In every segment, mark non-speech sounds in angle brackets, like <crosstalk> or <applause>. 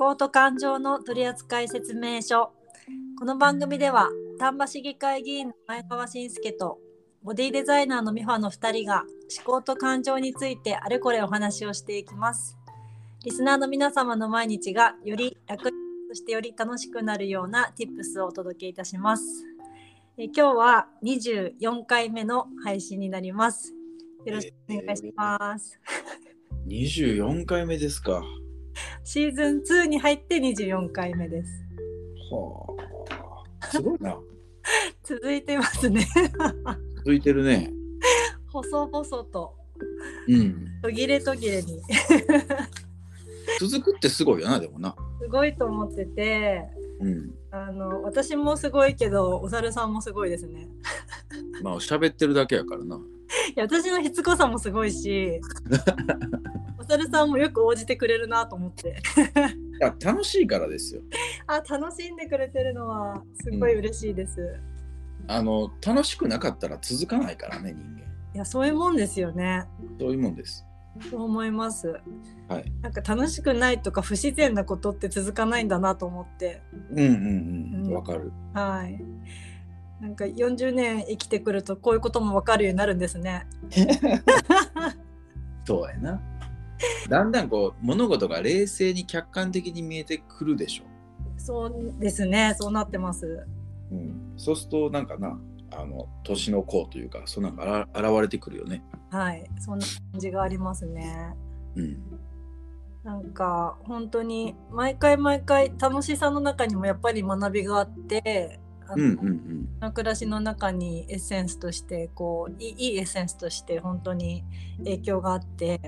考と感情の取扱説明書。この番組では丹波市議会議員の前川信介とボディデザイナーの美穂の2人が思考と感情についてあれこれお話をしていきます。リスナーの皆様の毎日がより楽そしてより楽しくなるような Tips をお届けいたします。え今日は24回目の配信になります。よろしくお願いします、24回目ですか。はシーズン2に入って24回目ですあ。すごいな。<laughs> 続いてますね続いてるね。細々とうん。途切れ途切れに続くってすごいよな、でもな。すごいと思っててうん。あの私もすごいけどお猿さんもすごいですねまあ、喋ってるだけやからな。いや私のしつこさもすごいし <laughs> お猿さんもよく応じてくれるなと思っていや、楽しいからですよ。あ楽しんでくれてるのはすごい嬉しいです、あの、楽しくなかったら続かないからね、人間。いやそういうもんですよねそういうもんです。そう思いますはい。なんか楽しくないとか不自然なことって続かないんだなと思ってうんうんう。うんかる。はいなんか40年生きてくるとこういうことも分かるようになるんですねそうやな。だんだんこう、物事が冷静に客観的に見えてくるでしょ。そうですねそうなってますうん。そうすると、なんかな、あの、年の功というか、そんなんがあら現れてくるよね。はいそんな感じがありますねうん。なんか本当に毎回毎回楽しさの中にもやっぱり学びがあってあのうんうんうん。の暮らしの中にエッセンスとしてこういいいいエッセンスとして本当に影響があって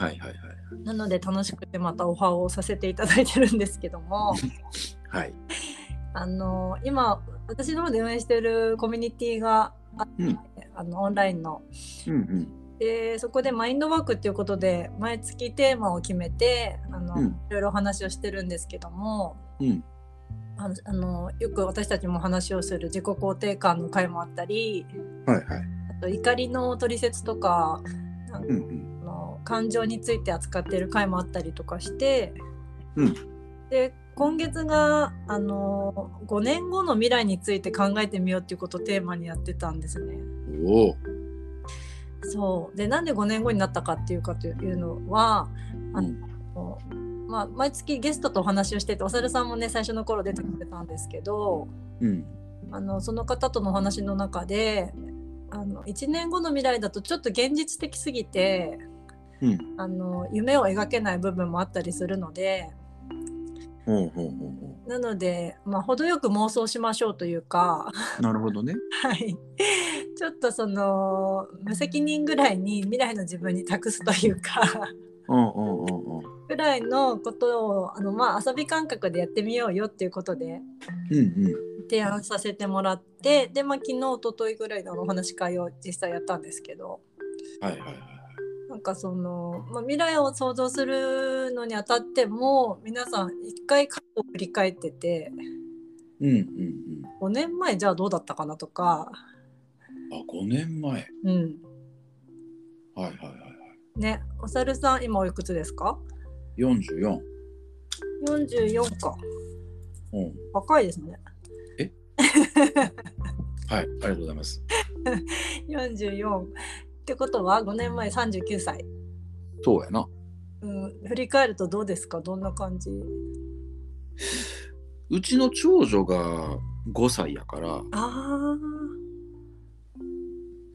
はいはいはい。なので楽しくてまたオファーをさせていただいてるんですけども <laughs> はい。あの今私の方で運営しているコミュニティがあって、うんあのオンラインのうんうん。でそこでマインドワークっていうことで毎月テーマを決めてあの、うんいろいろお話をしてるんですけどもうん。あのあのよく私たちも話をする自己肯定感の回もあったりはいはい。あと怒りの取説とかうんうん。感情について扱っている回もあったりとかして、うんで今月があの5年後の未来について考えてみようっていうことをテーマにやってたんですね。そうでなんで5年後になったかっていうかというのはあうんの、まあ、毎月ゲストとお話をしててお猿さんもね最初の頃出てくれたんですけどうん。あのその方とのお話の中であの1年後の未来だとちょっと現実的すぎてうん。あの夢を描けない部分もあったりするのでほうほうほうほなので、まあ、程よく妄想しましょうというか、う。なるほどね。<laughs> はい、ちょっとその無責任ぐらいに未来の自分に託すというかうんうんうんうん。ぐらいのことをあの、まあ、遊び感覚でやってみようよっていうことでうんうん。提案させてもらってで、まあ、昨日一昨日ぐらいのお話し会を実際やったんですけどはいはいはい。なんかその、まあ、未来を想像するのにあたっても皆さん一回過去を振り返っててうんうん5年前じゃあどうだったかなとか、うん。あ、5年前。はいうん、はいはいはい。ねお猿さん今おいくつですか？44。44かうん。若いですね <laughs> はい。ありがとうございます。44ってことは5年前39歳、そうやな。うん、振り返るとどうですか？どんな感じ？うちの長女が5歳やから、あ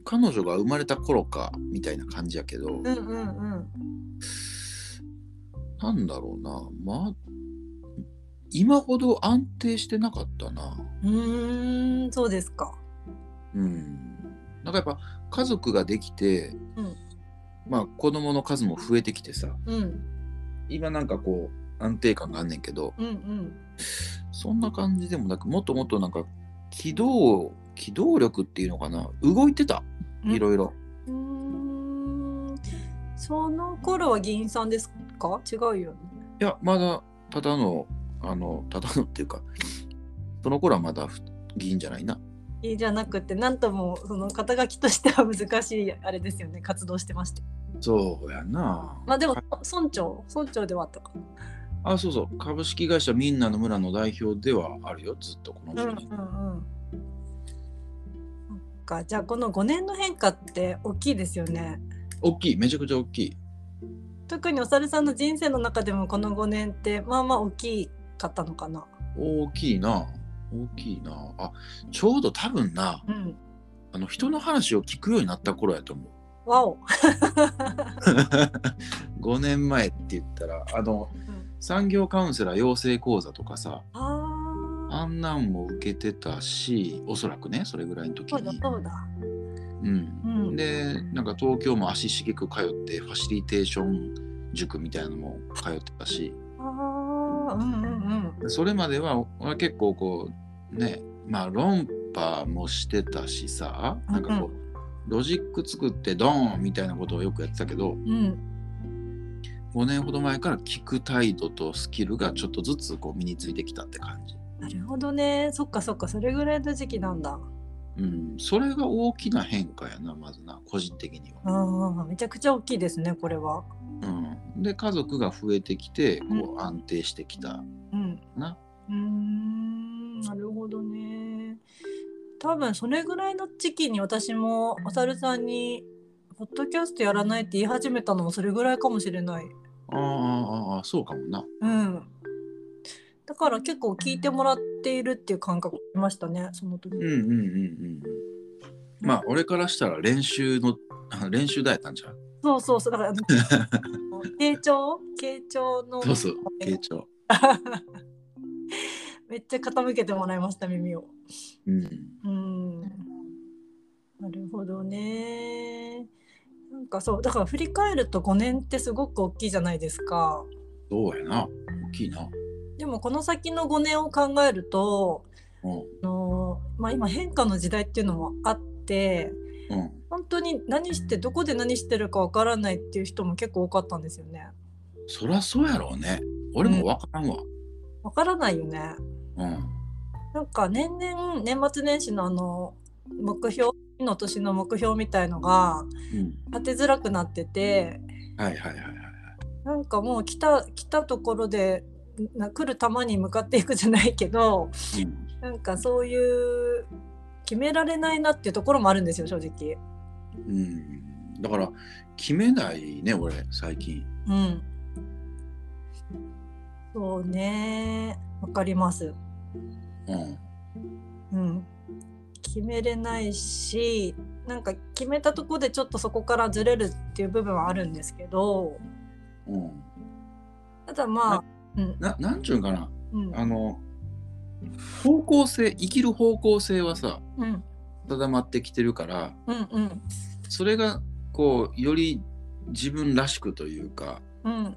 彼女が生まれた頃かみたいな感じやけど、ーうんうんうんなんだろうな。まあ、今ほど安定してなかったな。うーんそうですかうん。なんかやっぱ家族ができて、うん。まあ子供の数も増えてきてさ、うん。今なんかこう安定感があんねんけど、うんうん。そんな感じでもなく、もっともっとなんか機動、機動力っていうのかな、動いてた、うん。いろいろ。その頃は議員さんですか？違うよね。いや、まだただの、あの、ただのっていうか、その頃はまだ議員じゃないな。じゃなくてなんともその肩書きとしては難しいあれですよね活動してましてそうやな。まあでも村長村長ではあったかあ、そうそう。株式会社みんなの村の代表ではあるよ、ずっとこのうん人うんうんに。そっかじゃあこの5年の変化って大きいですよね。大きい、めちゃくちゃ大きい。特にお猿さんの人生の中でもこの5年ってまあまあ大きかったのかな。大きいな。大きいな。あ、ちょうど多分な、うん。あの人の話を聞くようになった頃やと思う。わお。<laughs> 5年前って言ったら、あの、うん産業カウンセラー養成講座とかさ、あんなんも受けてたし、おそらくね、それぐらいの時そうだに。そうだ。うん。うん。で、なんか東京も足しげく通って、ファシリテーション塾みたいなのも通ってたし。うんうんうん。それまでは結構こう、ね、まあ論破もしてたしさ、なんかこう、ロジック作ってドーンみたいなことをよくやってたけど、うん。5年ほど前から聞く態度とスキルがちょっとずつこう身についてきたって感じ。なるほどね。そっかそっかそれぐらいの時期なんだ。うん、それが大きな変化やな、まずな、個人的には。ああめちゃくちゃ大きいですねこれは。うん、で、家族が増えてきて、こう安定してきたうん。な。うーんなるほどね。多分それぐらいの時期に私もお猿さんに「ポッドキャストやらない」って言い始めたのもそれぐらいかもしれない。ああ、そうかもな。うん。だから結構聞いてもらっているっていう感覚ありましたねその時。うんうんうんうんうん。まあ、俺からしたら練習の、あ練習だやったんじゃん。そうそうそうだから <laughs> 傾聴？傾聴のそうそう、傾聴。<laughs> めっちゃ傾けてもらいました耳を。うん。うん。なるほどね。なんかそうだから振り返ると5年ってすごく大きいじゃないですか。そうやな。大きいな。でもこの先の5年を考えると、うん。あのまあ、今変化の時代っていうのもあってうん。本当に何してどこで何してるかわからないっていう人も結構多かったんですよね。そりゃそうやろうね。俺もわからんわ。わからないよね。うん。なんか年々年末年始のあの目標次の年の目標みたいのがうん。立てづらくなっててはいはいはいはい。なんかもう来た来たところでな来る球に向かっていくじゃないけどうん。なんかそういう決められないなっていうところもあるんですよ正直。うん。だから、決めないね、俺、最近。うん。そうねわかります。うん。うん。決めれないしなんか決めたところでちょっとそこからずれるっていう部分はあるんですけどうん。ただまあ、うん。ななんちゅうんかな。うん。あの、方向性、生きる方向性はさ、うん。定まってきてるから、うんうん。それが、こう、より自分らしくというか、うん。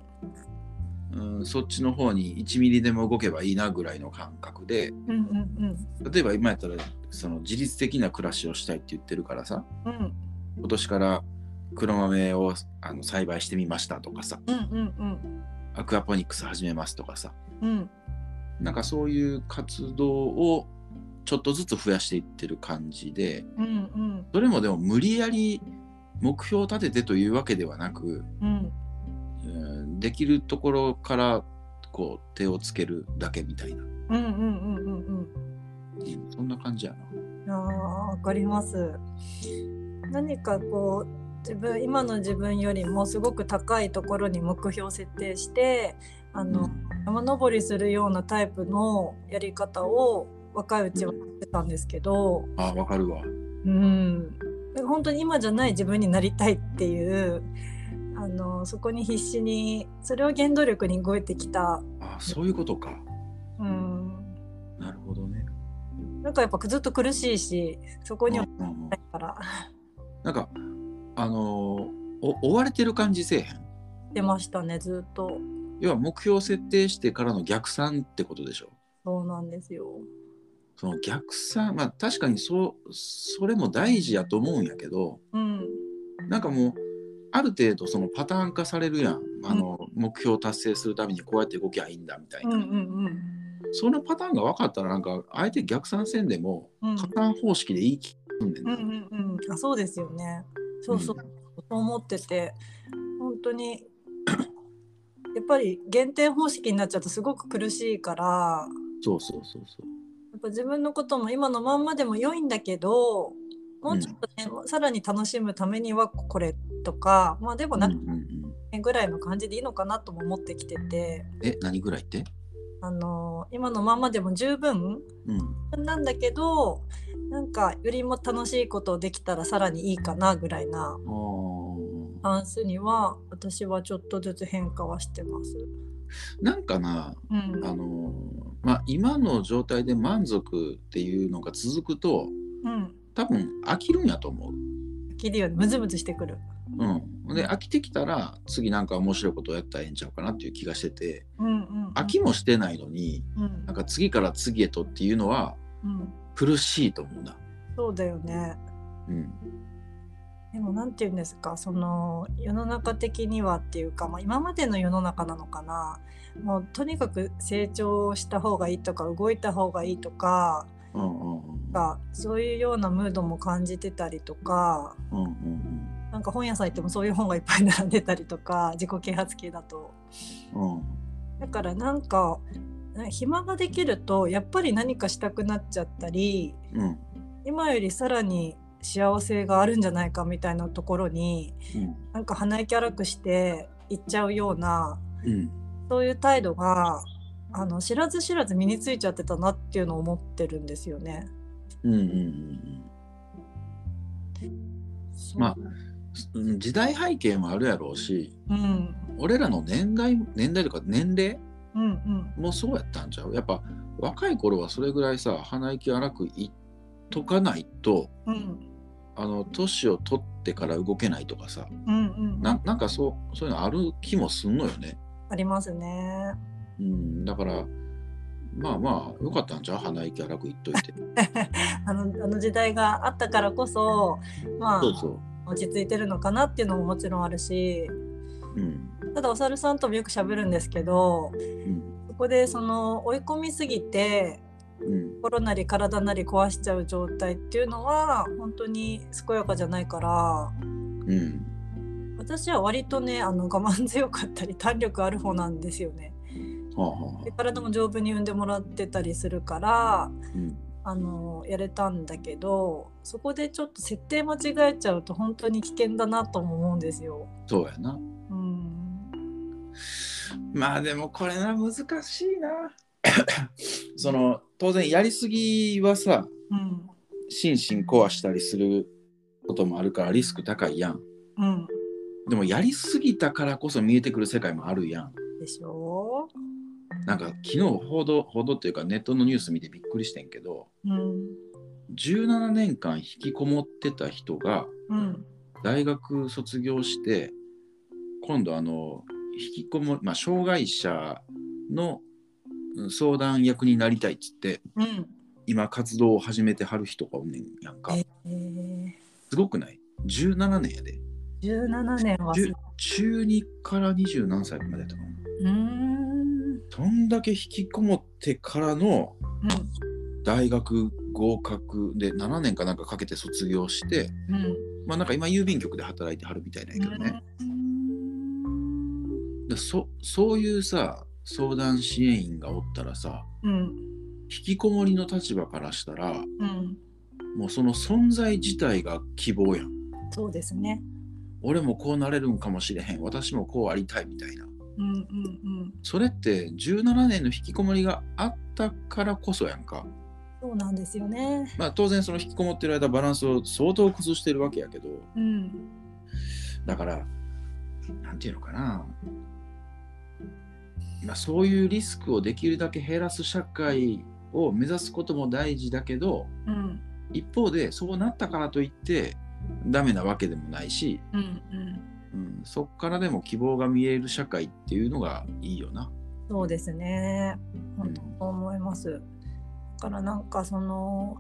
うん、そっちの方に1ミリでも動けばいいなぐらいの感覚で、うんうん例えば今やったら、その自律的な暮らしをしたいって言ってるからさ、うん。うん今年から黒豆をあの栽培してみましたとかさ、うんうんアクアポニックス始めますとかさ、うん。なんかそういう活動をちょっとずつ増やしていってる感じで、うんうん。それもでも無理やり目標を立ててというわけではなく、うん。うんできるところからこう手をつけるだけみたいな、うんうんうんうんうん。うんそんな感じやな。あーわかります。何かこう自分今の自分よりもすごく高いところに目標を設定してあの、山登りするようなタイプのやり方を若いうちはやってたんですけど、あわかるわ。うん、本当に今じゃない自分になりたいっていうあのそこに必死にそれを原動力に動いてきた、あそういうことか。うん、なるほどね。なんかやっぱずっと苦しいしそこにはうんうんうんないからなんかあの追われてる感じせえへん？出ましたねずっと。要は目標設定してからの逆算ってことでしょ？そうなんですよ。その逆算まあ確かにそうそれも大事やと思うんやけどうん。なんかもうある程度そのパターン化されるやん。あの、目標を達成するためにこうやって動きゃいいんだみたいな、うんうんそのパターンが分かったらなんか相手逆算せんでもうん。加担方式でいい気がすんねん。うんうな、んうん。あそうですよね。そうそう、うん。そう思ってて本当に <clears throat> やっぱり減点方式になっちゃうとすごく苦しいからそうそうそうそう。やっぱ自分のことも今のまんまでも良いんだけどもうちょっとね、さらに楽しむためにはこれとかまあでもなうんうんうん。ぐらいの感じでいいのかなとも思ってきてて、え、何ぐらいって？あの今のまんまでも十分うん。なんだけどなんかよりも楽しいことできたらさらにいいかなぐらいなあー。パンスには私はちょっとずつ変化はしてます。なんかな、うん、あのーまあ、今の状態で満足っていうのが続くと、うん、多分飽きるんやと思う。切るようにムズムズしてくる。うん、で飽きてきたら次なんか面白いことをやったらええんちゃうかなっていう気がしててうんうん、飽きもしてないのにうん。なんか次から次へとっていうのはうん、苦しいと思うな。そうだよね。うんでもなんて言うんですかその世の中的にはっていうか、まあ、今までの世の中なのかなもうとにかく成長した方がいいとか動いた方がいいとかうんうんうんがそういうようなムードも感じてたりとかうんうんなんか本屋さん行ってもそういう本がいっぱい並んでたりとか自己啓発系だと。うんだからなんか暇ができるとやっぱり何かしたくなっちゃったりうん。今よりさらに幸せがあるんじゃないかみたいなところにうん。なんか鼻息荒くして行っちゃうようなうん。そういう態度があの知らず知らず身についちゃってたなっていうのを思ってるんですよね。うんうんうんまあうん時代背景もあるやろうしうん。俺らの年代年代とか年齢うんうんもそうやったんちゃう？やっぱ若い頃はそれぐらいさ鼻息荒くいっとかないとうんあの年を取ってから動けないとかさうんうんななんかそうそういうのある気もすんのよね。ありますね。うん、だからまあまあよかったんちゃう？鼻息荒く言っといて。<laughs> あのあの時代があったからこそまあそうそ落ち着いてるのかなっていうのももちろんあるしう。うんただお猿さんともよく喋るんですけどうんそこでその追い込みすぎてうん心なり体なり壊しちゃう状態っていうのは本当に健やかじゃないからうん私は割とねあの我慢強かったり弾力ある方なんですよね。で体も丈夫に産んでもらってたりするからうんあのやれたんだけどそこでちょっと設定間違えちゃうと本当に危険だなとも思うんですよ。そうやな。うんまあでもこれな難しいな。<coughs> その当然やりすぎはさうん心身壊したりすることもあるからリスク高いやん。うんでもやりすぎたからこそ見えてくる世界もあるやん。でしょなんか昨日報道報道っていうかネットのニュース見てびっくりしてんけどうん17年間引きこもってた人がうん大学卒業して今度あの引きこもまあ障害者のうん相談役になりたいっつってうん。今活動を始めてはる人がおんねんやんか。えー、すごくない ?17 年やで。17年は中2から20何歳までやったかな。うーん。そんだけ引きこもってからのうん。大学合格で7年かなんかかけて卒業してうん。まあなんか今郵便局で働いてはるみたいなんやけどね、でそそういうさ相談支援員がおったらさうん引きこもりの立場からしたらうんもうその存在自体が希望やん。そうですね。俺もこうなれるんかもしれへん。私もこうありたいみたいな。うんうんうん。それって17年の引きこもりがあったからこそやんか。そうなんですよね。まあ当然その引きこもってる間バランスを相当崩してるわけやけど。うん。だからなんていうのかなまあそういうリスクをできるだけ減らす社会を目指すことも大事だけどうん。一方でそうなったからといってダメなわけでもないし、うんうん。うん、そっからでも希望が見える社会っていうのがいいよな。そうですね。本当思います。だからなんかその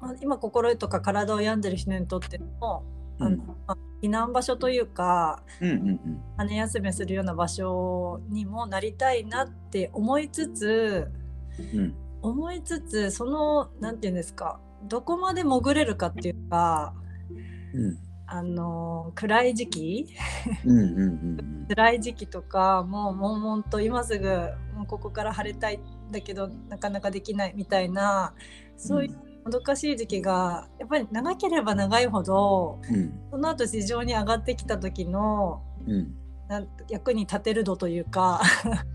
まあ今心とか体を病んでる人にとっても、あのうんまあ避難場所というかうんうん羽休めするような場所にもなりたいなって思いつつうん。うん思いつつそのなんていうんですかどこまで潜れるかっていうかうん。あの暗い時期うんうんうんうん。辛い時期とかもう悶々と今すぐもうここから晴れたいんだけどなかなかできないみたいなそういうもどかしい時期がやっぱり長ければ長いほどうんその後市場に上がってきた時のうんなん役に立てる度というか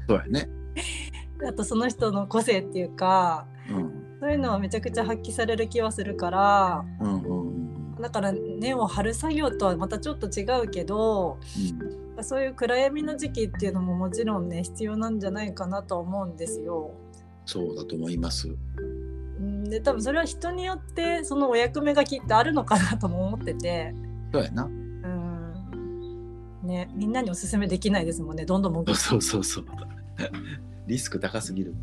そうやね。<laughs> あとその人の個性っていうかうんそういうのはめちゃくちゃ発揮される気はするからうんうんうんだから根を張る作業とはまたちょっと違うけどそういう暗闇の時期っていうのももちろんね必要なんじゃないかなとは思うんですよ。そうだと思います。うんで多分それは人によってそのお役目がきっとあるのかなとも思ってて、そうやな。うんね、みんなにおすすめできないですもんねどんどん潜っそうそうそう。<laughs> リスク高すぎる。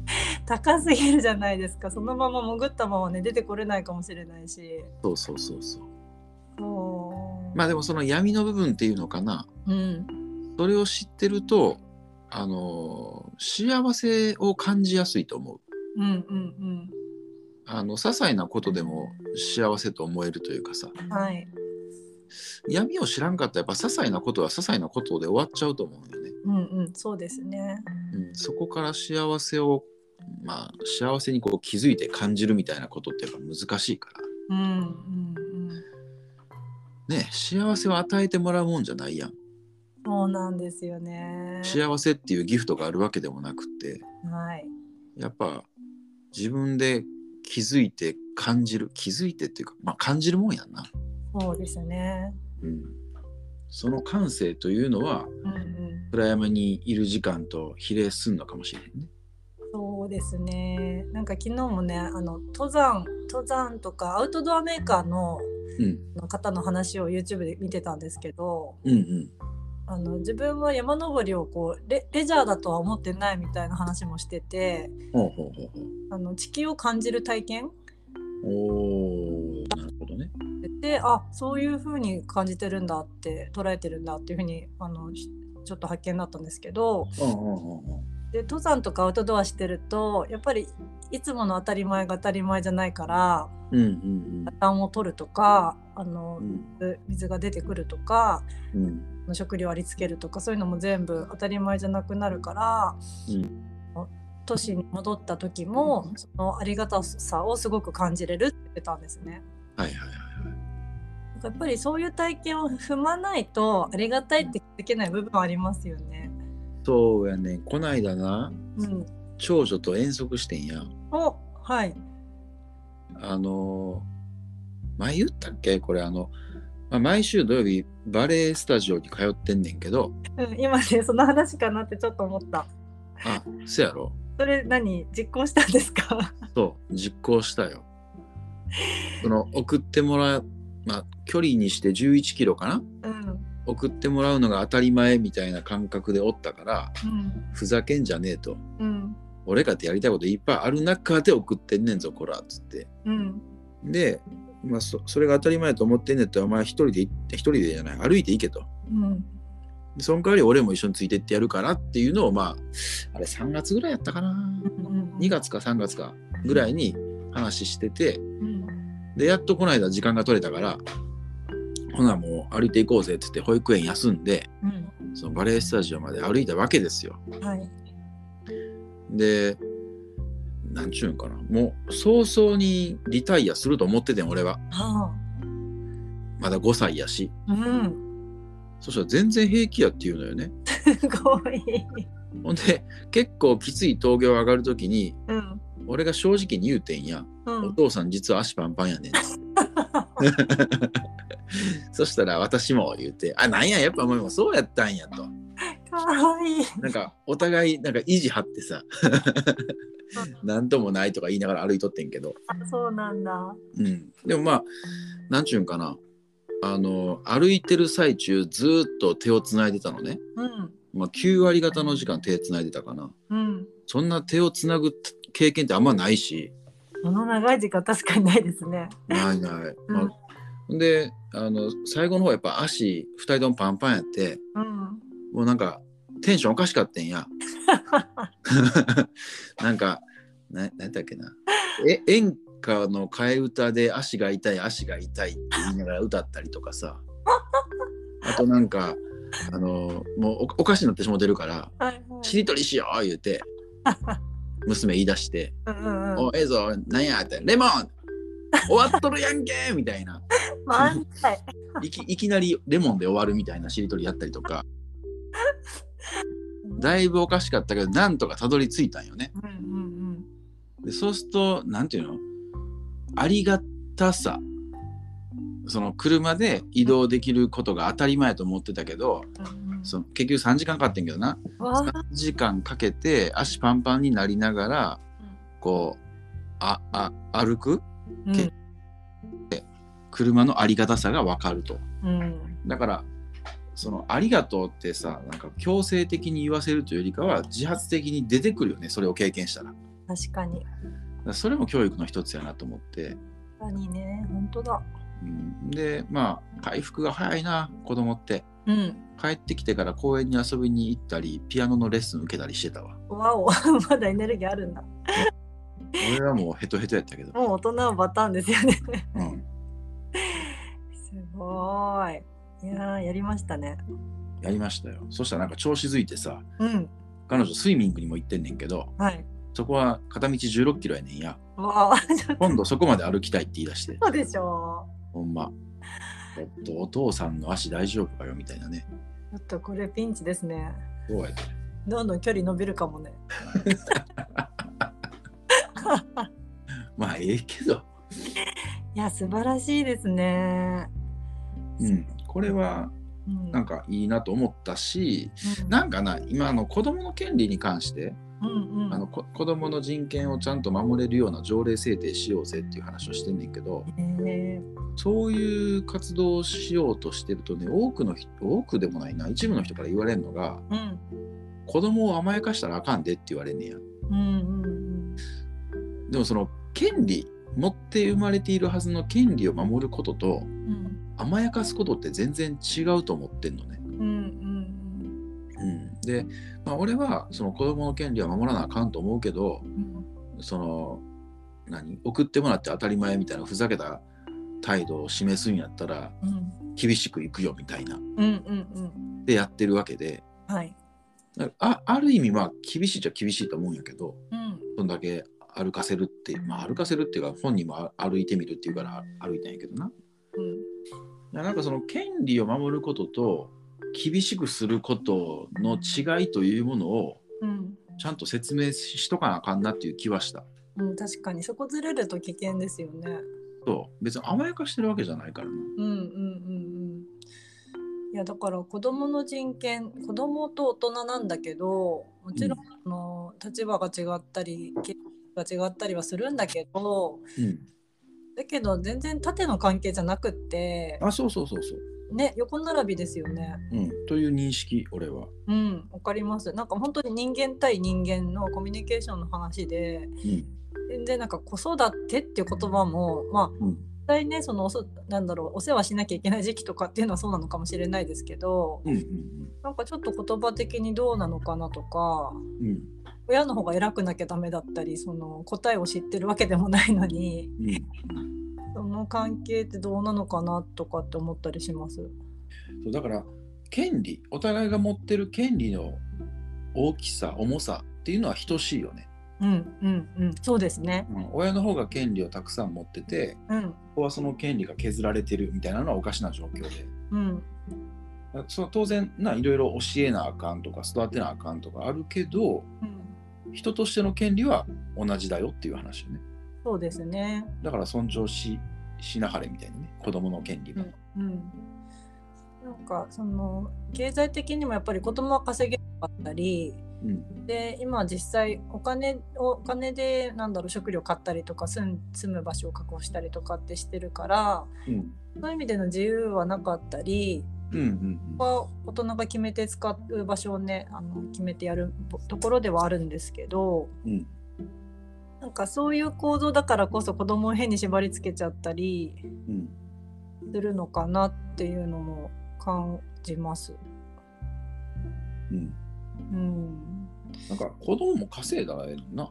高すぎるじゃないですかそのまま潜ったままね出てこれないかもしれないしそうそうそうそう。そうまあでもその闇の部分っていうのかな。うんそれを知ってると、あの幸せを感じやすいと思う。うんうんあの些細なことでも幸せと思えるというかさ。うんはい。闇を知らんかったらやっぱ些細なことは些細なことで終わっちゃうと思うよね、うんうんそうですね。うん、そこから幸せをまあ幸せにこう気づいて感じるみたいなことってやっぱ難しいから。うんうんうん。ね幸せを与えてもらうもんじゃないやん。そうなんですよね。幸せっていうギフトがあるわけでもなくって。はい。やっぱ自分で気づいて感じる気づいてっていうかまあ感じるもんやんな、そうですね。うん、その感性というのはうんうん。暗山にいる時間と比例すんのかもしれんね。そうですね。なんか昨日もねあの登山登山とかアウトドアメーカーのうん。の方の話を YouTube で見てたんですけどうんうんあの自分は山登りをこうレレジャーだとは思ってないみたいな話もしててほうほうほうほう。あの地球を感じる体験おーなるほどね。であそういう風に感じてるんだって捉えてるんだっていう風にあのしちょっと発見だったんですけどうんうんうんうん。で登山とかアウトドアしてるとやっぱりいつもの当たり前が当たり前じゃないからうんうん暖を取るとかあのうん。水が出てくるとかうん食料ありつけるとかそういうのも全部当たり前じゃなくなるから、うん都市に戻った時もそのありがたさをすごく感じれるって言ってたんですね。はいはいはいはい。やっぱりそういう体験を踏まないとありがたいって気づけない部分はありますよね。そうやね。こないだなうん、長女と遠足してんや。おはい。あの前言ったっけ？これあの、まあ、毎週土曜日バレエスタジオに通ってんねんけど。うん、今ねその話かなってちょっと思った。あそやろ。それ何実行したんですか？そう実行したよ。その送ってもらう、まあ、距離にして11キロかな？うん。送ってもらうのが当たり前みたいな感覚でおったからうん。ふざけんじゃねえと。うん。俺かってやりたいこといっぱいある中で送ってんねんぞこらっつって。うん。で、まあ、そそれが当たり前と思ってんねんったらお前一人で行って一人でじゃない歩いて行けと。うん。でその代わり俺も一緒についてってやるからっていうのをまああれ3月ぐらいやったかな。うん。2月か3月かぐらいに話しててうん。でやっとこの間時間が取れたからほなもう歩いて行こうぜって言って保育園休んでうん。そのバレエスタジオまで歩いたわけですよ。はい。でなんちゅうんかな。もう早々にリタイアすると思っててん俺は。はまだ5歳やし。あうん。そしたら全然平気やって言うのよね。すごい。ほんで結構きつい峠を上がる時にうん。俺が正直に言うてんや、うん。お父さん実は足パンパンやねん。<laughs> そしたら私も言うてあなんややっぱお前もそうやったんやといい。なんかお互いなんか意地張ってさ。なんともないとか言いながら歩いとってんけど。あそうなんだ。うん、でもまあなんちゅうんかな。あの歩いてる最中ずーっと手をつないでたのね、うん。まあ、9割方の時間手つないでたかな。うん。そんな手をつなぐ経験ってあんまないし。この長い時間確かにないですね。ないない、うん。まあ、であの最後の方やっぱ足2人ともパンパンやって。うん。もうなんかテンションおかしかったんや。<laughs> なんかななんだっけな。え演歌の替え歌で足が痛い足が痛いって言いながら歌ったりとかさ。あとなんかあのもうおおかしになってしもてるからはい「しりとりしよう」言うて娘言い出してうんうん「うんおええぞなんや」って「レモン終わっとるやんけ!」みたいな。いきいきなりレモンで終わるみたいなしりとりやったりとか <laughs> だいぶおかしかったけどなんとかたどり着いたんよね。うんうんでそうするとなんていうの？ありがたさ。その車で移動できることが当たり前と思ってたけどうんうん。その結局3時間かかってんけどな。わ3時間かけて足パンパンになりながらこうああ歩く？うん。け車のありがたさが分かると。うん。だからその「ありがとう」ってさなんか強制的に言わせるというよりかは自発的に出てくるよねそれを経験したら。確かに。らそれも教育の一つやなと思って、確かにね本当だ。うん、でまあ回復が早いな子供って。うん。帰ってきてから公園に遊びに行ったりピアノのレッスン受けたりしてたわ。わお。<laughs> まだエネルギーあるんだ。俺はもうヘトヘトやったけど、もう大人のパターンですよね。うん、<laughs> すごーいいやーやりましたね。やりましたよ。そしたらなんか調子づいてさうん。彼女スイミングにも行ってんねんけどはい。そこは片道16キロやねんや。今度そこまで歩きたいって言い出して。そうでしょほんま。ちょっとお父さんの足大丈夫かよみたいなね。ちょっとこれピンチですね。そうやで。どんどん距離伸びるかもね。<laughs> まあええけど、いや素晴らしいですね。うん、これはうん。なんかいいなと思ったしうん。なんかな今あの子供の権利に関してうんうん。あのこ子供の人権をちゃんと守れるような条例制定しようぜっていう話をしてんねんけどへそういう活動をしようとしてるとね多くの人多くでもないな一部の人から言われるのがーうん。子供を甘やかしたらあかんでって言われんねや。うんうん。でもその権利持って生まれているはずの権利を守ることとうん甘やかすことって全然違うと思ってんのね。うんうんうん、で、まあ、俺はその子供の権利は守らなあかんと思うけどうん。その何？送ってもらって当たり前みたいなふざけた態度を示すんやったらうん。厳しくいくよみたいな。うんうんうん。でやってるわけで。はい。あある意味まあ厳しいっちゃ厳しいと思うんやけどうん。そんだけ歩かせるってまあ歩かせるっていうか本人も歩いてみるっていうから歩いたんやけどな。うんなんかその権利を守ることと厳しくすることの違いというものをうん。ちゃんと説明しとかなあかんなっていう気はした。うん確かに。そこずれると危険ですよね。そう。別に甘やかしてるわけじゃないから。な。うんうんうんうん。いやだから子どもの人権子どもと大人なんだけどもちろん、あの立場が違ったり経験が違ったりはするんだけどうん、だけど全然縦の関係じゃなくってあそうそうそうそう。ね横並びですよね。うん、という認識俺は。うんわかります。なんか本当に人間対人間のコミュニケーションの話でうん全然なんか子育てっていう言葉もまあうん実際ねそのおそなんだろうお世話しなきゃいけない時期とかっていうのはそうなのかもしれないですけどうんうんなんかちょっと言葉的にどうなのかなとか親の方が偉くなきゃダメだったりその答えを知ってるわけでもないのにうんその関係ってどうなのかなとかって思ったりします。そうだから権利お互いが持ってる権利の大きさ重さっていうのは等しいよね。うんうんうんそうですね。うん、親の方が権利をたくさん持っててうんここはその権利が削られてるみたいなのはおかしな状況で。うんだその当然ないろいろ教えなあかんとか育てなあかんとかあるけどうん人としての権利は同じだよっていう話よね。そうですね。だから尊重ししなはれみたいなね子供の権利も、うん、なんかその経済的にもやっぱり子供は稼げなかったりうん。で今実際お金をお金でなんだろう食料買ったりとか住む場所を確保したりとかってしてるからうん。そういう意味での自由はなかったりうんうんここは大人が決めて使う場所をねあの決めてやるところではあるんですけどうん。なんかそういう構造だからこそ子供を変に縛りつけちゃったりうん。するのかなっていうのも感じます。うん。うん、なんか子供も稼いだらええな、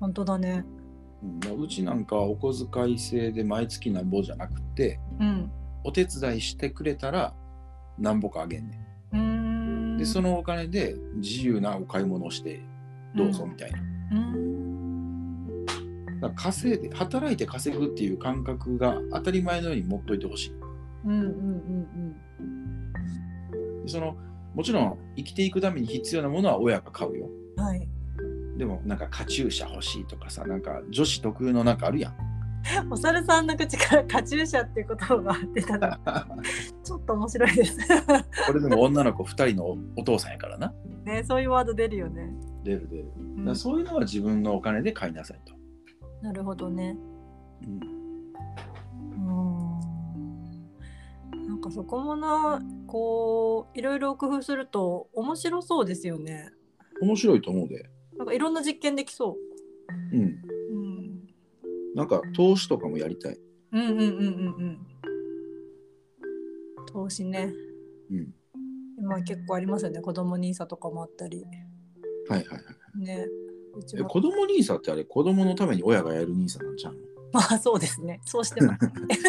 本当だね。うん、うちなんかはお小遣い制で毎月なんぼじゃなくてうん、お手伝いしてくれたらなんぼかあげんねん。んでそのお金で自由なお買い物をしてどうぞみたいな。だ稼いで働いて稼ぐっていう感覚が当たり前のように持っといてほしい。うんうんうんでそのもちろん生きていくために必要なものは親が買うよ。うんはいでもなんかカチューシャ欲しいとかさなんか女子特有のなんかあるやん。お猿さんの口からカチューシャっていう言葉が出たの <laughs> ちょっと面白いですこれでも女の子2人のお父さんやからな。ねそういうワード出るよね、出る出る。だうんそういうのは自分のお金で買いなさいと。なるほどねうんうーんなんかそこもなこういろいろ工夫すると面白そうですよね面白いと思うで。なんかいろんな実験できそうん。う、うん、なんか投資とかもやりたい。うんうんうんうんうん。投資ね。うん。今結構ありますよね。子供 NISA とかもあったり。はいはいはい。ね。え子供ニーサってあれ子供のために親がやるニーサなんちゃうの？まあそうですね。そうしてます。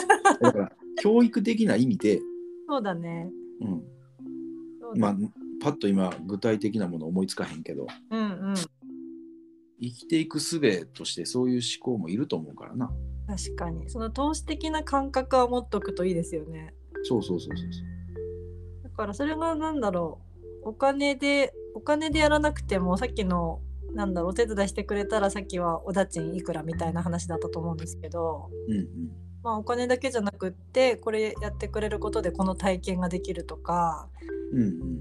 <laughs> だから教育的な意味で、そうだね。うん、そうだまあパッと今具体的なもの思いつかへんけど。うんうん生きていく術としてそういう思考もいると思うからな。確かに。その投資的な感覚は持っとくといいですよね。そうそうそうそうだからそれがなんだろう。お金でお金でやらなくてもさっきのなんだろうお手伝いしてくれたらさっきはお家賃いくらみたいな話だったと思うんですけどうんうん。まあお金だけじゃなくってこれやってくれることでこの体験ができるとかうんうん。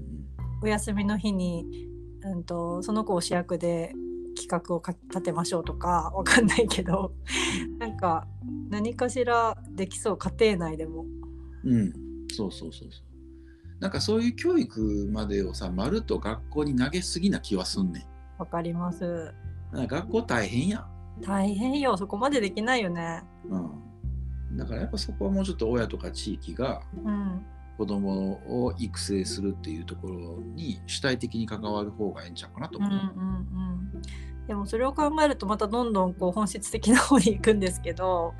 お休みの日に、うん、とその子を主役で企画をか立てましょうとか <laughs> わかんないけどなんか何かしらできそう家庭内でも。うん。うんそうそうそうそう。なんかそういう教育までをさまるっと学校に投げすぎな気はすんねわかります。学校大変や。ん大変よ。そこまでできないよね。うん、だからやっぱそこはもうちょっと親とか地域がうん子供を育成するっていうところに主体的に関わる方がええんちゃうかなとう。んうん思う。うん。でもそれを考えるとまたどんどんこう本質的な方に行くんですけど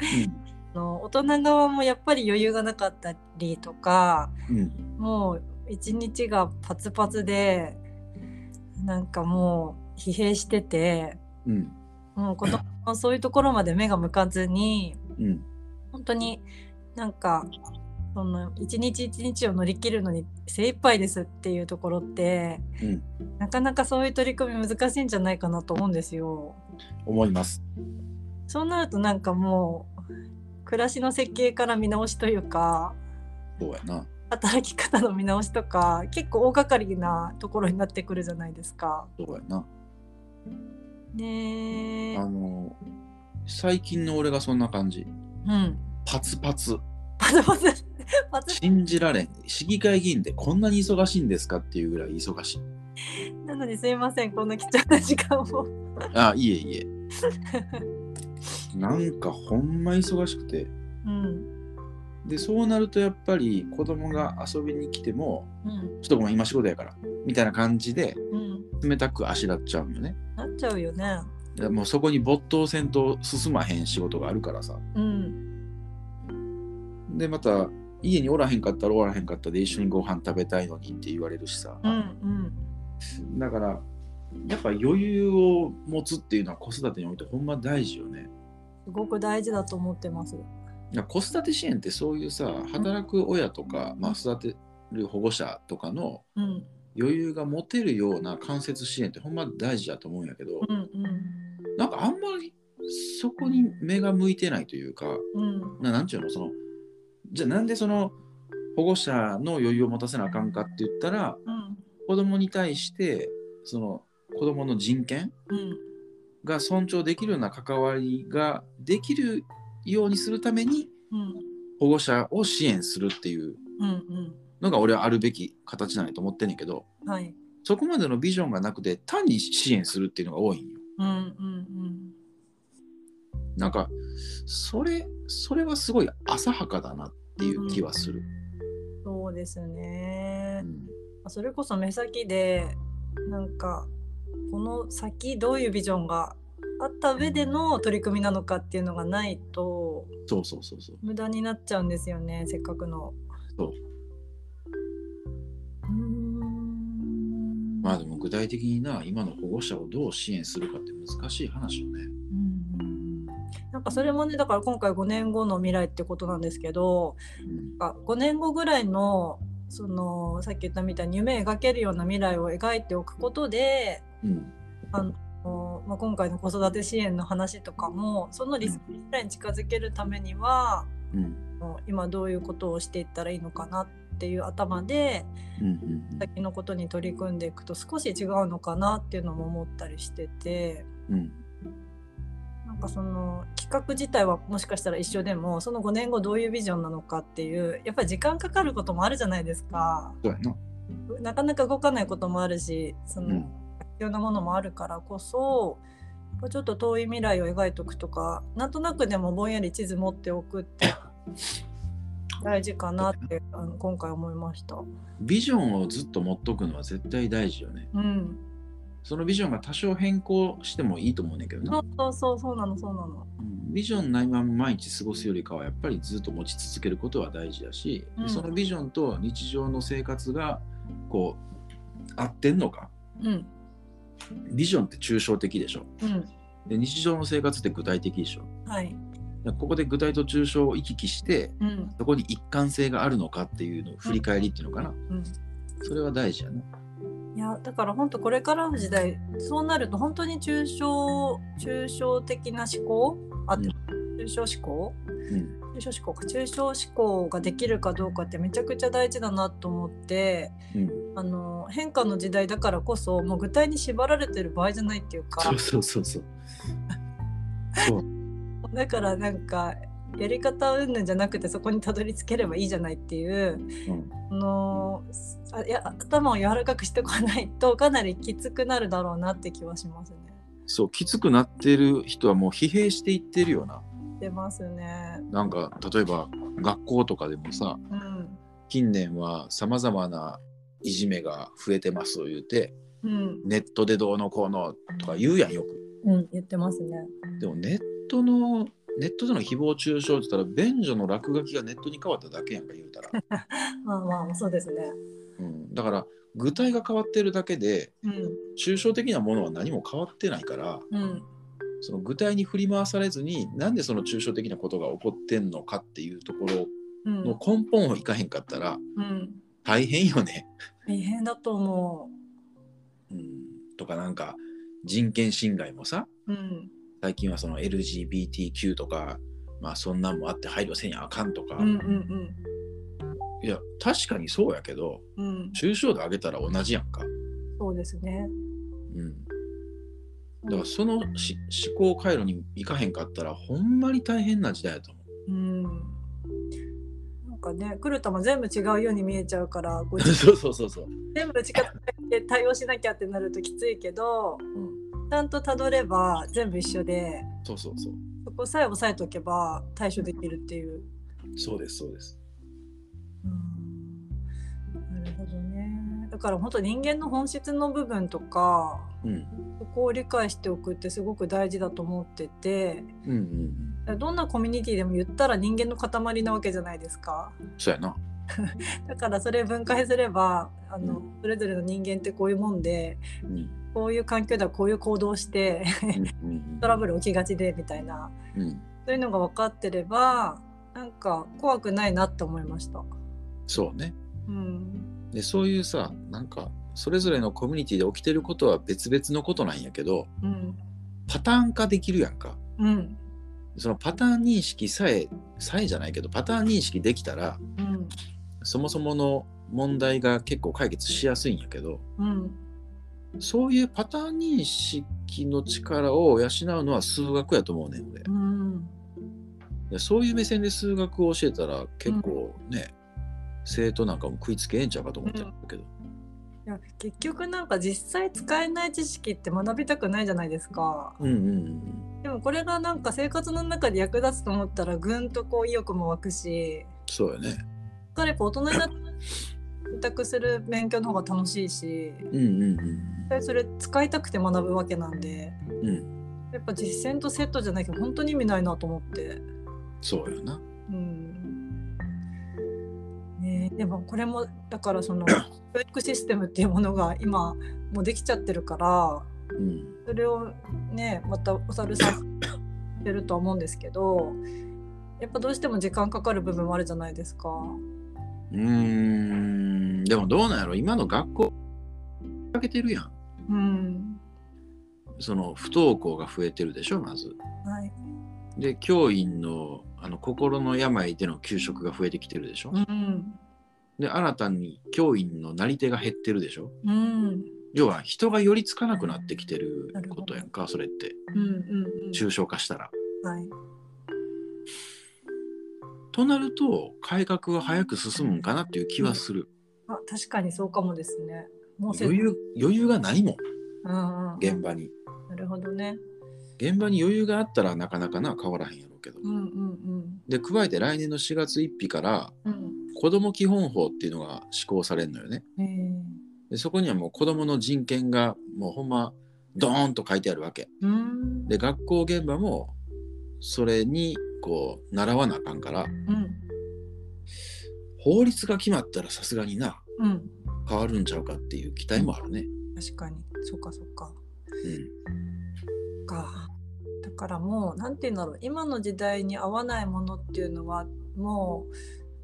あの大人側もやっぱり余裕がなかったりとかうんうん。もう一日がパツパツでなんかもう疲弊しててうん。もう子供のそういうところまで目が向かずにうん。本当になんかその一日一日を乗り切るのに精一杯ですっていうところってうんなかなかそういう取り組み難しいんじゃないかなと思うんですよ。思います。そうなるとなんかもう暮らしの設計から見直しというかそうやな。働き方の見直しとか結構大掛かりなところになってくるじゃないですか。そうやな。ねえ。あの最近の俺がそんな感じ。うん。パツパツ。パツパツパツ信じられん。市議会議員ってこんなに忙しいんですかっていうぐらい忙しい。なのにすいませんこんな貴重な時間を。あ、いえいえ。<laughs> なんかほんま忙しくて。うん。で、そうなるとやっぱり子供が遊びに来ても、うん。ちょっとごめん、今仕事やから。みたいな感じでうん。冷たくあしらっちゃうんよね。なっちゃうよね。もうそこに没頭せんと進まへん仕事があるからさ。うん。で、また家におらへんかったらおらへんかったで一緒にご飯食べたいのにって言われるしさ。うん。うん。だから、やっぱ余裕を持つっていうのは子育てにおいてほんま大事よね。すごく大事だと思ってます。子育て支援ってそういうさ、働く親とか、まあ、育てる保護者とかのうん。余裕が持てるような間接支援ってほんま大事だと思うんやけど、うん。うん。なんかあんまりそこに目が向いてないというか、うん。ななんちゅうの、その、じゃあなんでその保護者の余裕を持たせなあかんかって言ったら、うん。子供に対して、その子供の人権うん。が尊重できるような関わりができるようにするためにうん。保護者を支援するっていううん。のが俺はあるべき形なんやと思ってんねんけどうん。はい。そこまでのビジョンがなくて単に支援するっていうのが多いんよ。うん。うん。なんかそれそれはすごい浅はかだなっていう気はする。そうですうね。んそれこそ目先でなんかこの先どういうビジョンがあった上での取り組みなのかっていうのがないとそうそうそうそう無駄になっちゃうんですよねせっかくの。そうまあでも具体的にな今の保護者をどう支援するかって難しい話よねうんうんうんなんかそれもねだから今回5年後の未来ってことなんですけどうん。なんか5年後ぐらいのそのさっき言ったみたいに夢描けるような未来を描いておくことでうん。あの、まあ、今回の子育て支援の話とかもその理想の未来に近づけるためにはうん。もう今どういうことをしていったらいいのかなっていう頭でうんうん先のことに取り組んでいくと少し違うのかなっていうのも思ったりしててかその企画自体はもしかしたら一緒でもその5年後どういうビジョンなのかっていうやっぱり時間かかることもあるじゃないですか。そうやななかなか動かないこともあるしその、うん必要なものもあるからこそちょっと遠い未来を描いておくとかなんとなくでもぼんやり地図持っておくって <laughs> 大事かなってあの今回思いました。ビジョンをずっと持っとくのは絶対大事よねうん、そのビジョンが多少変更してもいいと思うねんだけどな。そうそうそうそうなのそうなの。うん。ビジョンないまま毎日過ごすよりかはやっぱりずっと持ち続けることは大事だし、うん。そのビジョンと日常の生活がこう合ってんのか。うん。ビジョンって抽象的でしょ。うん。で日常の生活って具体的でしょ。はい。ここで具体と抽象を行き来してうん。そこに一貫性があるのかっていうのを振り返りっていうのかな、うん。それは大事やな。いやだから本当これからの時代そうなると本当に抽象抽象的な思考あって、抽象思考？うん。抽象思考か。抽象思考ができるかどうかってめちゃくちゃ大事だなと思ってうん、あの変化の時代だからこそもう具体に縛られてる場合じゃないっていうか。そうそうそうそう。<laughs> そう。だからなんかやり方云々じゃなくてそこにたどり着ければいいじゃないっていううんあのあいや頭を柔らかくしてこないとかなりきつくなるだろうなって気はしますね。そうきつくなってる人はもう疲弊していってるよな。出ますね。なんか例えば学校とかでもさうん近年はさまざまないじめが増えてますと言うてうんネットでどうのこうのとか言うやんよく。うん言ってますね。でもネットのネットでの誹謗中傷って言ったら便所の落書きがネットに変わっただけやんか言うたら。<laughs> まあまあそうですね。うん、だから具体が変わってるだけでうん抽象的なものは何も変わってないからうんその具体に振り回されずになんでその抽象的なことが起こってんのかっていうところうんの根本をいかへんかったらうん大変よね。大変だと思うん、とかなんか人権侵害もさう。うん最近はその LGBTQ とかまあそんなんもあって配慮せんやあかんとか、うんうんいや確かにそうやけどうんうん抽象度上げたら同じやんか。そうですね。うんだからそのし思考回路にいかへんかったらほんまに大変な時代やと思う。うんなんかね来る球全部違うように見えちゃうからこう <laughs> そうそうそうそう。全部力で対応しなきゃってなるときついけどうん、ちゃんとたどれば全部一緒でそうそうそう。そこさえ押さえておけば対処できるっていう。そうですそうです。うんなるほどね。だから本当人間の本質の部分とかうん。そこを理解しておくってすごく大事だと思っててうんうんうん。どんなコミュニティでも言ったら人間の塊なわけじゃないですか。そうやな。<laughs> だからそれ分解すればあの、うん。それぞれの人間ってこういうもんでうん。こういう環境ではこういう行動をしてトラブル起きがちでみたいな。うん。そういうのが分かってればなんか怖くないなって思いました。そうね。うん、でそういうさなんかそれぞれのコミュニティで起きてることは別々のことなんやけどうん、パターン化できるやんか。うん、そのパターン認識さえさえじゃないけどパターン認識できたらうん、そもそもの問題が結構解決しやすいんやけどうん、そういうパターン認識の力を養うのは数学やと思うねん俺。うん、でそういう目線で数学を教えたら結構ね、生徒なんかも食いつけえんちゃうかと思ってるんだけど、いや結局なんか実際使えない知識って学びたくないじゃないですか。うん、うんうんでもこれがなんか生活の中で役立つと思ったらぐんとこう意欲も湧くし。そうよねやっぱ大人になって選択する勉強の方が楽しいしうんうんそれ使いたくて学ぶわけなんでうんうんやっぱ実践とセットじゃなきゃ本当に意味ないなと思って。そうよな。うんねえ、でもこれもだからその <coughs> 教育システムっていうものが今もうできちゃってるからうん。それをねまたお猿さんやるとは思うんですけどやっぱどうしても時間かかる部分もあるじゃないですか。うーん。でもどうなんやろ。今の学校かけてるやん。うん。その不登校が増えてるでしょまず。はい。で教員のあの心の病での給食が増えてきてるでしょ、うん。で新たに教員のなり手が減ってるでしょ。うん。要は人が寄りつかなくなってきてることやんかそれって。うんうんうん。抽象化したら。はいとなると改革は早く進むんかなっていう気はする。あ確かにそうかもですね。もうせ余裕余裕がないもんうんうん、現場に。なるほどね。現場に余裕があったらなかなかな変わらへんやろうけど。うんうんで加えて来年の4月1日からうん子ども基本法っていうのが施行されるのよね。でそこにはもう子どもの人権がもうほんまドーンと書いてあるわけ。ー、うんで学校現場もそれにこう習わなあかんからうん法律が決まったらさすがになうん変わるんちゃうかっていう期待もあるね。確かに。そっかそっか。うん、か。だからもうなんて言うんだろう。今の時代に合わないものっていうのはも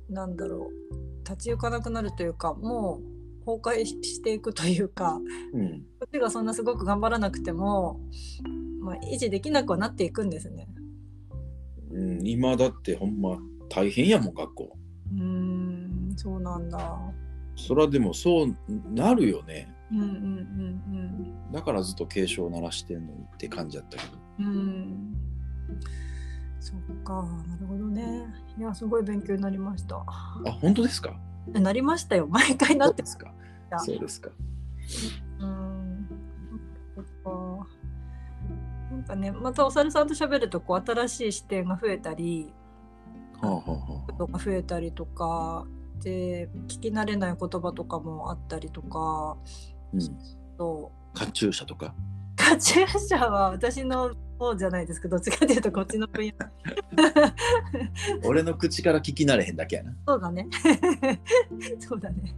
うなんだろう。立ち行かなくなるというかもう崩壊していくというかうん、こっちがそんなすごく頑張らなくても、まあ、維持できなくはなっていくんですね。うん、今だってほんま大変やもん学校。うーんそうなんだ。そらでもそうなるよね。うんうんうんだからずっと警鐘を鳴らしてんのにって感じだったけど。うん。うん。そっか、なるほどね。いや、すごい勉強になりました。あ本当ですか？えなりましたよ。毎回なってですかた。そうですか。うん。なんかね、またお猿さんと喋ると、こう新しい視点が増えたり、ことが増えたりとか。で、聞き慣れない言葉とかもあったりとか。うん、と。カチューシャとか？カチューシャは私の方じゃないですけど、どっちかというとこっちの分野。俺の口から聞き慣れへんだけやな。そうだね。<laughs> そうだね。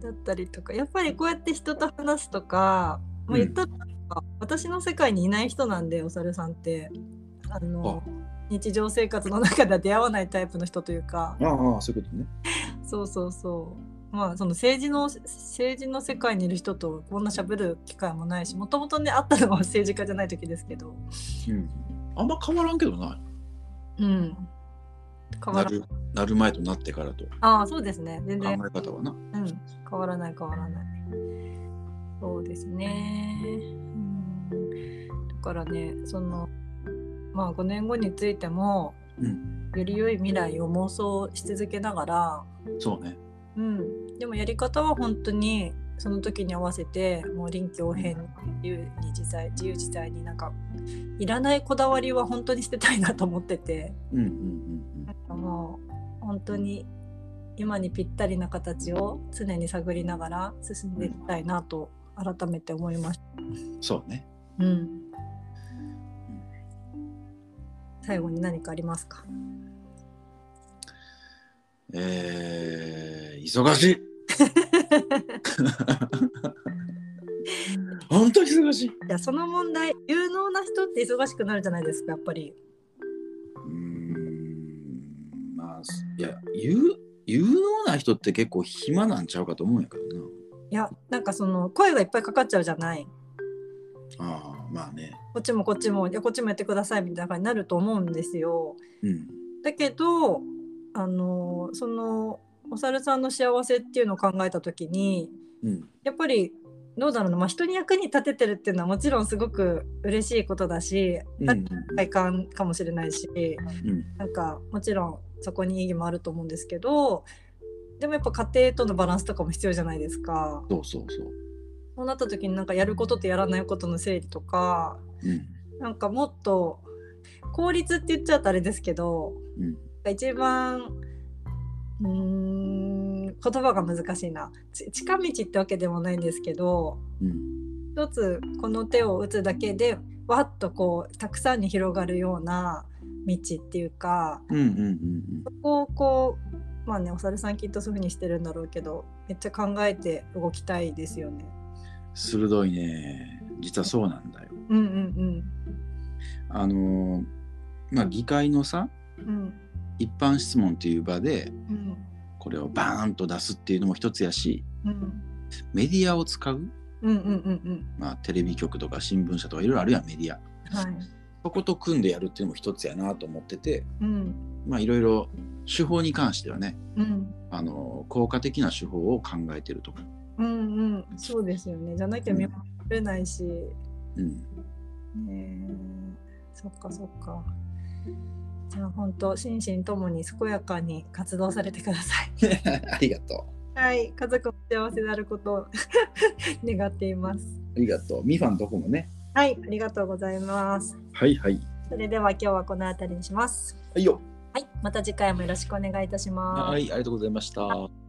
だったりとか、やっぱりこうやって人と話すとか、まあ、言ったら、私の世界にいない人なんで、お猿さんって。あの日常生活の中では出会わないタイプの人というか、ああ、そういうことね。そうそうそう。まあその政治の政治の世界にいる人とこんな喋る機会もないしもともとね会ったのは政治家じゃない時ですけどうん。あんま変わらんけどな。うん変わらなるなる前となってからとああそうですね全考え然方はな。うん、変わらない変わらない。そうですね。うん、だからね、そのまあ5年後についても、うんより良い未来を妄想し続けながら、そうね。うん、でもやり方は本当にその時に合わせてもう臨機応変に自由に自在自由自在になんかいらないこだわりは本当に捨てたいなと思ってて。うんうんうんなんかもう本当に今にぴったりな形を常に探りながら進んでいきたいなと改めて思いました。うん。そうね。うん、最後に何かありますか？えー、忙しい。<laughs> 本当に忙しい。いやその問題有能な人って忙しくなるじゃないですかやっぱり。うーん。まあ、いや、有有能な人って結構暇なんちゃうかと思うんやけどな。いやなんかその声がいっぱいかかっちゃうじゃない。ああ、まあね。こっちもこっちもいやこっちもやってくださいみたいな感じになると思うんですよ。うん。だけどあのそのお猿さんの幸せっていうのを考えた時にうん。やっぱりどうだろうな、まあ、人に役に立ててるっていうのはもちろんすごく嬉しいことだしうん。うん快感かもしれないしうん。なんかもちろんそこに意義もあると思うんですけどでもやっぱ家庭とのバランスとかも必要じゃないですか。そうそうそう。そうなった時になんかやることとやらないことの整理とかうん。なんかもっと効率って言っちゃうとあれですけどうん。一番うーん言葉が難しいなち近道ってわけでもないんですけどうん。一つこの手を打つだけでわっとこうたくさんに広がるような道っていうかうんうんうんそこをこうまあねお猿さんきっとそういうふうにしてるんだろうけどめっちゃ考えて動きたいですよね。鋭いね。実はそうなんだよ。うんうんあのーまあ議会のさうん。うん一般質問っていう場でうん。これをバーンと出すっていうのも一つやしうん。メディアを使う、うんうんうんうん。まあ、テレビ局とか新聞社とかいろいろあるやんメディア。はい。そこと組んでやるっていうのも一つやなと思っててうん。まあいろいろ手法に関してはねうん。あの効果的な手法を考えてるとか、うんうんそうですよね。じゃなきゃ見守れないし、うん、ねえ。そっかそっか。じゃあ本当心身ともに健やかに活動されてください。<laughs> ありがとはい。家族も幸せであることを <laughs> 願っています。うありがとう。ミファンとこもね。はい。ありがとうございます。はいはい。それでは今日はこの辺りにします。はいよ。はい。また次回もよろしくお願いいたします。はいありがとうございました